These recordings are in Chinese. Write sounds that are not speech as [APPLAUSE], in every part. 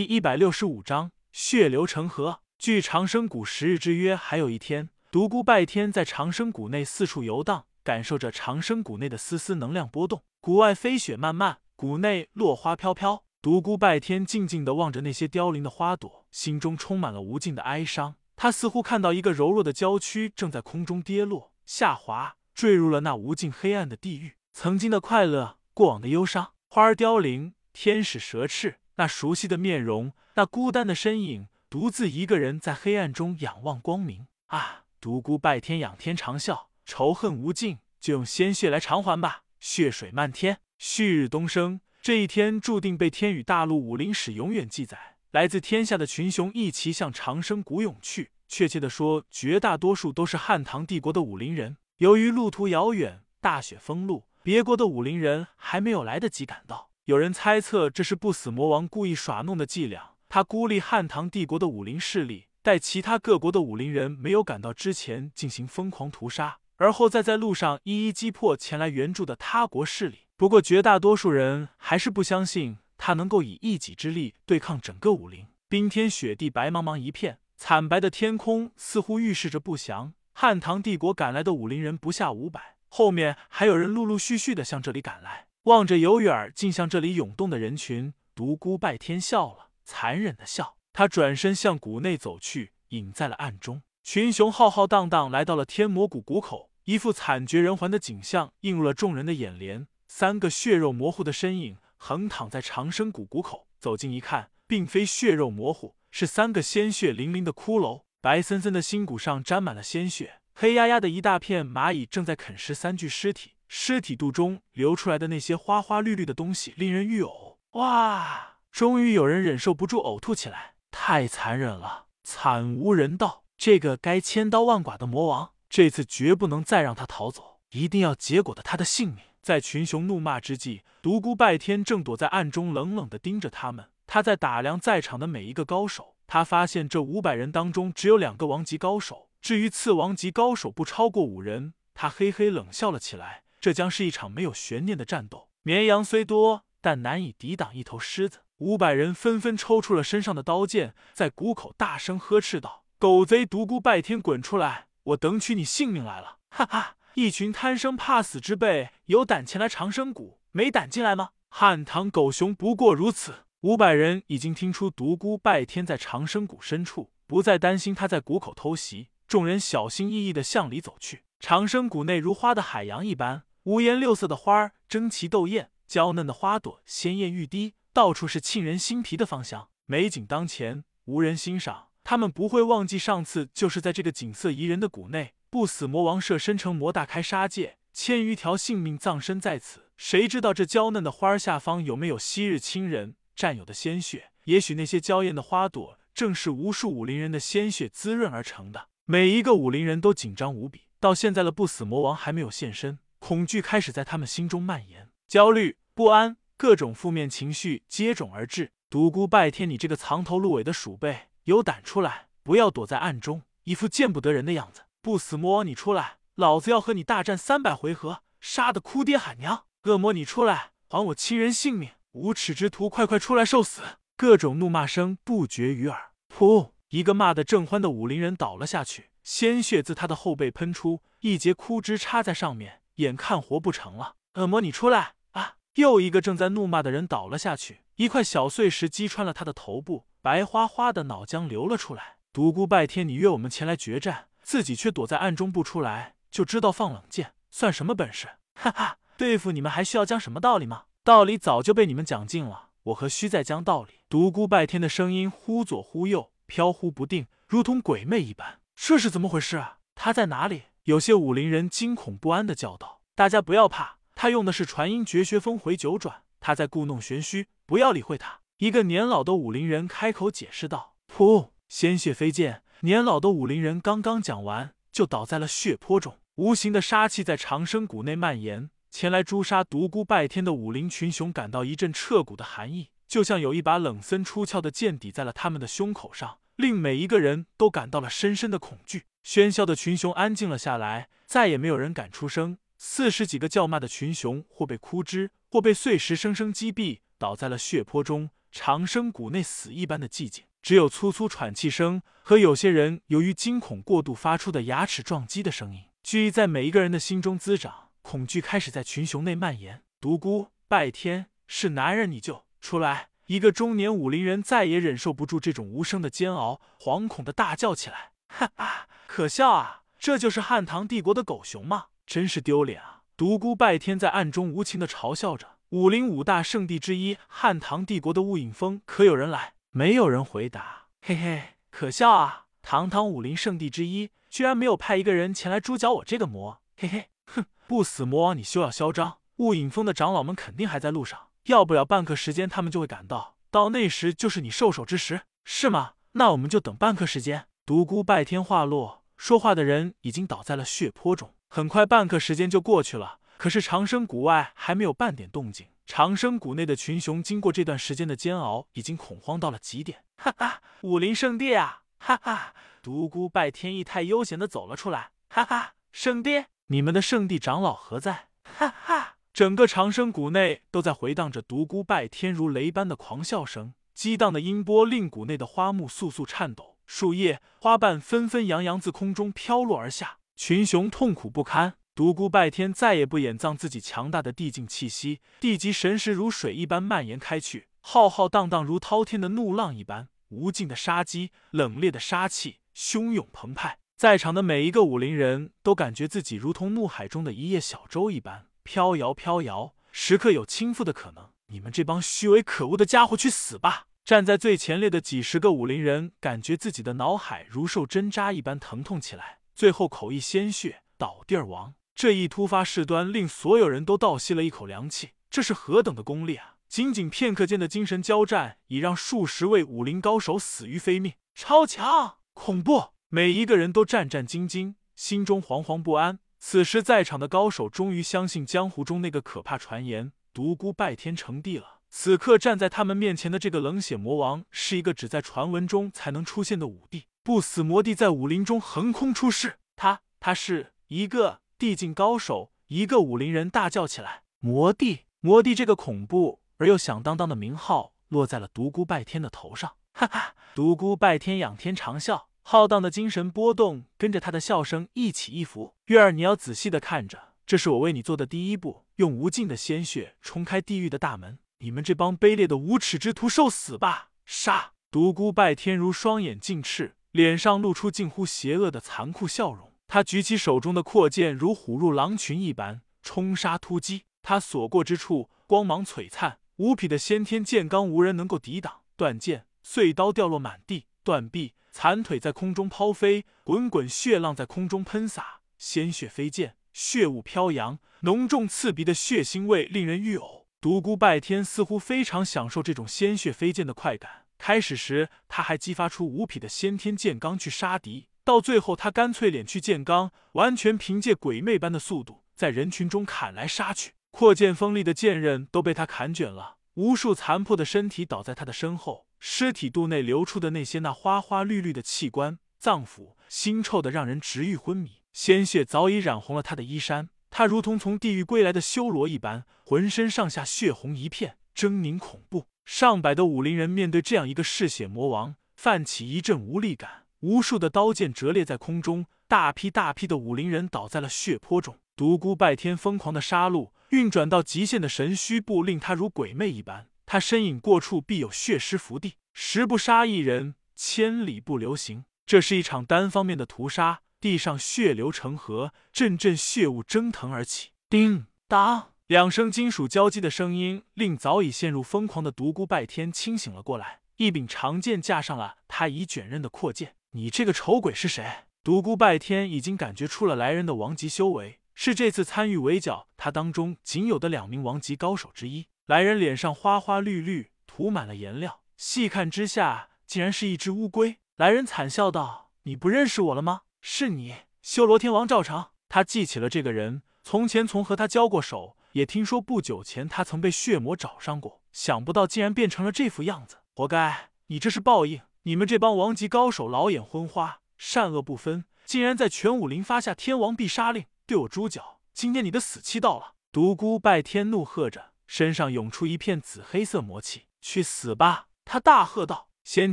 第一百六十五章血流成河。距长生谷十日之约还有一天，独孤拜天在长生谷内四处游荡，感受着长生谷内的丝丝能量波动。谷外飞雪漫漫，谷内落花飘飘。独孤拜天静静地望着那些凋零的花朵，心中充满了无尽的哀伤。他似乎看到一个柔弱的娇躯正在空中跌落、下滑，坠入了那无尽黑暗的地狱。曾经的快乐，过往的忧伤，花儿凋零，天使蛇翅。那熟悉的面容，那孤单的身影，独自一个人在黑暗中仰望光明。啊！独孤拜天仰天长啸，仇恨无尽，就用鲜血来偿还吧！血水漫天，旭日东升。这一天注定被天宇大陆武林史永远记载。来自天下的群雄一齐向长生谷涌去，确切的说，绝大多数都是汉唐帝国的武林人。由于路途遥远，大雪封路，别国的武林人还没有来得及赶到。有人猜测这是不死魔王故意耍弄的伎俩，他孤立汉唐帝国的武林势力，待其他各国的武林人没有赶到之前进行疯狂屠杀，而后再在路上一一击破前来援助的他国势力。不过绝大多数人还是不相信他能够以一己之力对抗整个武林。冰天雪地，白茫茫一片，惨白的天空似乎预示着不祥。汉唐帝国赶来的武林人不下五百，后面还有人陆陆续续的向这里赶来。望着由远近向这里涌动的人群，独孤拜天笑了，残忍的笑。他转身向谷内走去，隐在了暗中。群雄浩浩荡荡来到了天魔谷谷口，一副惨绝人寰的景象映入了众人的眼帘。三个血肉模糊的身影横躺在长生谷谷口，走近一看，并非血肉模糊，是三个鲜血淋淋的骷髅。白森森的心骨上沾满了鲜血，黑压压的一大片蚂蚁正在啃食三具尸体。尸体肚中流出来的那些花花绿绿的东西，令人欲呕。哇！终于有人忍受不住呕吐起来，太残忍了，惨无人道。这个该千刀万剐的魔王，这次绝不能再让他逃走，一定要结果的他的性命。在群雄怒骂之际，独孤拜天正躲在暗中，冷冷的盯着他们。他在打量在场的每一个高手，他发现这五百人当中只有两个王级高手，至于次王级高手不超过五人。他嘿嘿冷笑了起来。这将是一场没有悬念的战斗。绵羊虽多，但难以抵挡一头狮子。五百人纷纷抽出了身上的刀剑，在谷口大声呵斥道：“狗贼独孤拜天，滚出来！我等取你性命来了！”哈哈，一群贪生怕死之辈，有胆前来长生谷，没胆进来吗？汉唐狗熊不过如此。五百人已经听出独孤拜天在长生谷深处，不再担心他在谷口偷袭。众人小心翼翼地向里走去。长生谷内如花的海洋一般。五颜六色的花儿争奇斗艳，娇嫩的花朵鲜艳欲滴，到处是沁人心脾的芳香。美景当前，无人欣赏。他们不会忘记上次就是在这个景色宜人的谷内，不死魔王设身成魔大开杀戒，千余条性命葬身在此。谁知道这娇嫩的花儿下方有没有昔日亲人战友的鲜血？也许那些娇艳的花朵正是无数武林人的鲜血滋润而成的。每一个武林人都紧张无比。到现在了，不死魔王还没有现身。恐惧开始在他们心中蔓延，焦虑、不安，各种负面情绪接踵而至。独孤拜天，你这个藏头露尾的鼠辈，有胆出来，不要躲在暗中，一副见不得人的样子。不死魔王，你出来，老子要和你大战三百回合，杀得哭爹喊娘。恶魔，你出来，还我亲人性命。无耻之徒，快快出来受死！各种怒骂声不绝于耳。噗！一个骂得正欢的武林人倒了下去，鲜血自他的后背喷出，一截枯枝插在上面。眼看活不成了，恶魔你出来啊！又一个正在怒骂的人倒了下去，一块小碎石击穿了他的头部，白花花的脑浆流了出来。独孤拜天，你约我们前来决战，自己却躲在暗中不出来，就知道放冷箭，算什么本事？哈哈，对付你们还需要讲什么道理吗？道理早就被你们讲尽了，我何须再讲道理？独孤拜天的声音忽左忽右，飘忽不定，如同鬼魅一般。这是怎么回事啊？他在哪里？有些武林人惊恐不安的叫道：“大家不要怕，他用的是传音绝学峰回九转，他在故弄玄虚，不要理会他。”一个年老的武林人开口解释道：“噗！”鲜血飞溅，年老的武林人刚刚讲完，就倒在了血泊中。无形的杀气在长生谷内蔓延，前来诛杀独孤拜天的武林群雄感到一阵彻骨的寒意，就像有一把冷森出鞘的剑抵在了他们的胸口上，令每一个人都感到了深深的恐惧。喧嚣的群雄安静了下来，再也没有人敢出声。四十几个叫骂的群雄，或被枯枝，或被碎石生生击毙，倒在了血泊中，长生谷内死一般的寂静，只有粗粗喘气声和有些人由于惊恐过度发出的牙齿撞击的声音。惧意在每一个人的心中滋长，恐惧开始在群雄内蔓延。独孤拜天，是男人你就出来！一个中年武林人再也忍受不住这种无声的煎熬，惶恐的大叫起来：“ [LAUGHS] 哈哈，可笑啊！这就是汉唐帝国的狗熊吗？真是丢脸啊！”独孤拜天在暗中无情的嘲笑着。武林五大圣地之一汉唐帝国的雾隐峰，可有人来？没有人回答。嘿嘿，可笑啊！堂堂武林圣地之一，居然没有派一个人前来诛剿我这个魔！嘿嘿，哼，不死魔王，你休要嚣张！雾隐峰的长老们肯定还在路上。要不了半刻时间，他们就会赶到。到那时，就是你受首之时，是吗？那我们就等半刻时间。独孤拜天话落，说话的人已经倒在了血泊中。很快，半刻时间就过去了，可是长生谷外还没有半点动静。长生谷内的群雄经过这段时间的煎熬，已经恐慌到了极点。哈哈，武林圣地啊！哈哈，独孤拜天意态悠闲的走了出来。哈哈，圣地，你们的圣地长老何在？哈哈。整个长生谷内都在回荡着独孤拜天如雷般的狂笑声，激荡的音波令谷内的花木簌簌颤抖，树叶、花瓣纷纷扬扬自空中飘落而下，群雄痛苦不堪。独孤拜天再也不掩藏自己强大的地境气息，地级神识如水一般蔓延开去，浩浩荡荡如滔天的怒浪一般，无尽的杀机、冷冽的杀气汹涌澎湃，在场的每一个武林人都感觉自己如同怒海中的一叶小舟一般。飘摇飘摇，时刻有倾覆的可能。你们这帮虚伪可恶的家伙，去死吧！站在最前列的几十个武林人，感觉自己的脑海如受针扎一般疼痛起来，最后口溢鲜血，倒地而亡。这一突发事端，令所有人都倒吸了一口凉气。这是何等的功力啊！仅仅片刻间的精神交战，已让数十位武林高手死于非命，超强，恐怖！每一个人都战战兢兢，心中惶惶不安。此时，在场的高手终于相信江湖中那个可怕传言：独孤拜天成帝了。此刻站在他们面前的这个冷血魔王，是一个只在传闻中才能出现的武帝，不死魔帝，在武林中横空出世。他，他是一个地境高手。一个武林人大叫起来：“魔帝！魔帝！”这个恐怖而又响当当的名号落在了独孤拜天的头上。哈哈，独孤拜天仰天长啸。浩荡的精神波动跟着他的笑声一起一伏。月儿，你要仔细的看着，这是我为你做的第一步，用无尽的鲜血冲开地狱的大门。你们这帮卑劣的无耻之徒，受死吧！杀！独孤拜天如双眼尽赤，脸上露出近乎邪恶的残酷笑容。他举起手中的阔剑，如虎入狼群一般冲杀突击。他所过之处，光芒璀璨，无匹的先天剑罡无人能够抵挡。断剑、碎刀掉落满地，断臂。残腿在空中抛飞，滚滚血浪在空中喷洒，鲜血飞溅，血雾飘扬，浓重刺鼻的血腥味令人欲呕。独孤拜天似乎非常享受这种鲜血飞溅的快感。开始时，他还激发出无匹的先天剑罡去杀敌，到最后，他干脆敛去剑罡，完全凭借鬼魅般的速度在人群中砍来杀去。阔剑锋利的剑刃都被他砍卷了，无数残破的身体倒在他的身后。尸体肚内流出的那些那花花绿绿的器官、脏腑，腥臭的让人直欲昏迷。鲜血早已染红了他的衣衫，他如同从地狱归来的修罗一般，浑身上下血红一片，狰狞恐怖。上百的武林人面对这样一个嗜血魔王，泛起一阵无力感。无数的刀剑折裂在空中，大批大批的武林人倒在了血泊中。独孤拜天疯狂的杀戮，运转到极限的神虚步，令他如鬼魅一般。他身影过处，必有血尸伏地。十不杀一人，千里不留行。这是一场单方面的屠杀，地上血流成河，阵阵血雾蒸腾而起。叮当，两声金属交击的声音，令早已陷入疯狂的独孤拜天清醒了过来。一柄长剑架上了他已卷刃的阔剑。你这个丑鬼是谁？独孤拜天已经感觉出了来人的王级修为，是这次参与围剿他当中仅有的两名王级高手之一。来人脸上花花绿绿，涂满了颜料，细看之下，竟然是一只乌龟。来人惨笑道：“你不认识我了吗？是你，修罗天王赵成。”他记起了这个人，从前从和他交过手，也听说不久前他曾被血魔找上过，想不到竟然变成了这副样子，活该！你这是报应！你们这帮王级高手老眼昏花，善恶不分，竟然在全武林发下天王必杀令，对我诛剿。今天你的死期到了！独孤拜天怒喝着。身上涌出一片紫黑色魔气，去死吧！他大喝道。先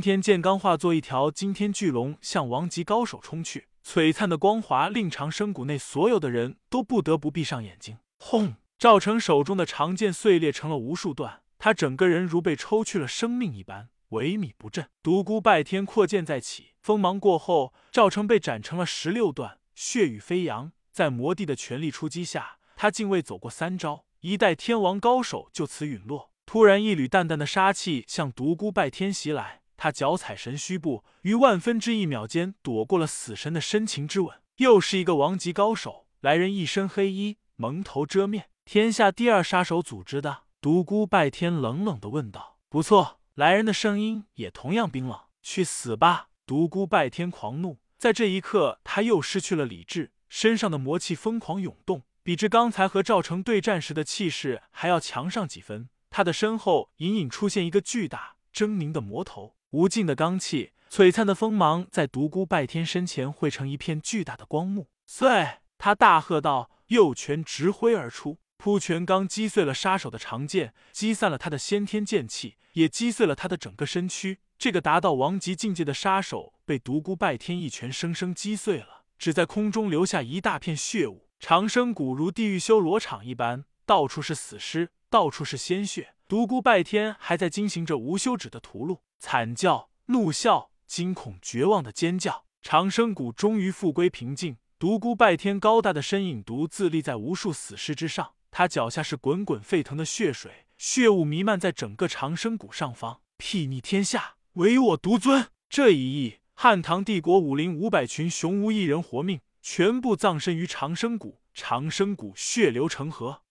天剑罡化作一条惊天巨龙，向王级高手冲去。璀璨的光华令长生谷内所有的人都不得不闭上眼睛。轰！赵成手中的长剑碎裂成了无数段，他整个人如被抽去了生命一般，萎靡不振。独孤拜天扩剑再起，锋芒过后，赵成被斩成了十六段，血雨飞扬。在魔帝的全力出击下，他竟未走过三招，一代天王高手就此陨落。突然，一缕淡淡的杀气向独孤拜天袭来，他脚踩神虚步，于万分之一秒间躲过了死神的深情之吻。又是一个王级高手，来人一身黑衣，蒙头遮面，天下第二杀手组织的。独孤拜天冷冷的问道：“不错。”来人的声音也同样冰冷。去死吧！独孤拜天狂怒，在这一刻，他又失去了理智，身上的魔气疯狂涌动，比之刚才和赵成对战时的气势还要强上几分。他的身后隐隐出现一个巨大狰狞的魔头，无尽的罡气、璀璨的锋芒在独孤拜天身前汇成一片巨大的光幕。碎！他大喝道，右拳直挥而出，扑拳刚击碎了杀手的长剑，击散了他的先天剑气，也击碎了他的整个身躯。这个达到王级境界的杀手被独孤拜天一拳生生击碎了，只在空中留下一大片血雾。长生谷如地狱修罗场一般，到处是死尸。到处是鲜血，独孤拜天还在进行着无休止的屠戮，惨叫、怒笑、惊恐、绝望的尖叫。长生谷终于复归平静，独孤拜天高大的身影独自立在无数死尸之上，他脚下是滚滚沸腾的血水，血雾弥漫在整个长生谷上方。睥睨天下，唯我独尊。这一役，汉唐帝国武林五百群雄无一人活命，全部葬身于长生谷，长生谷血流成河。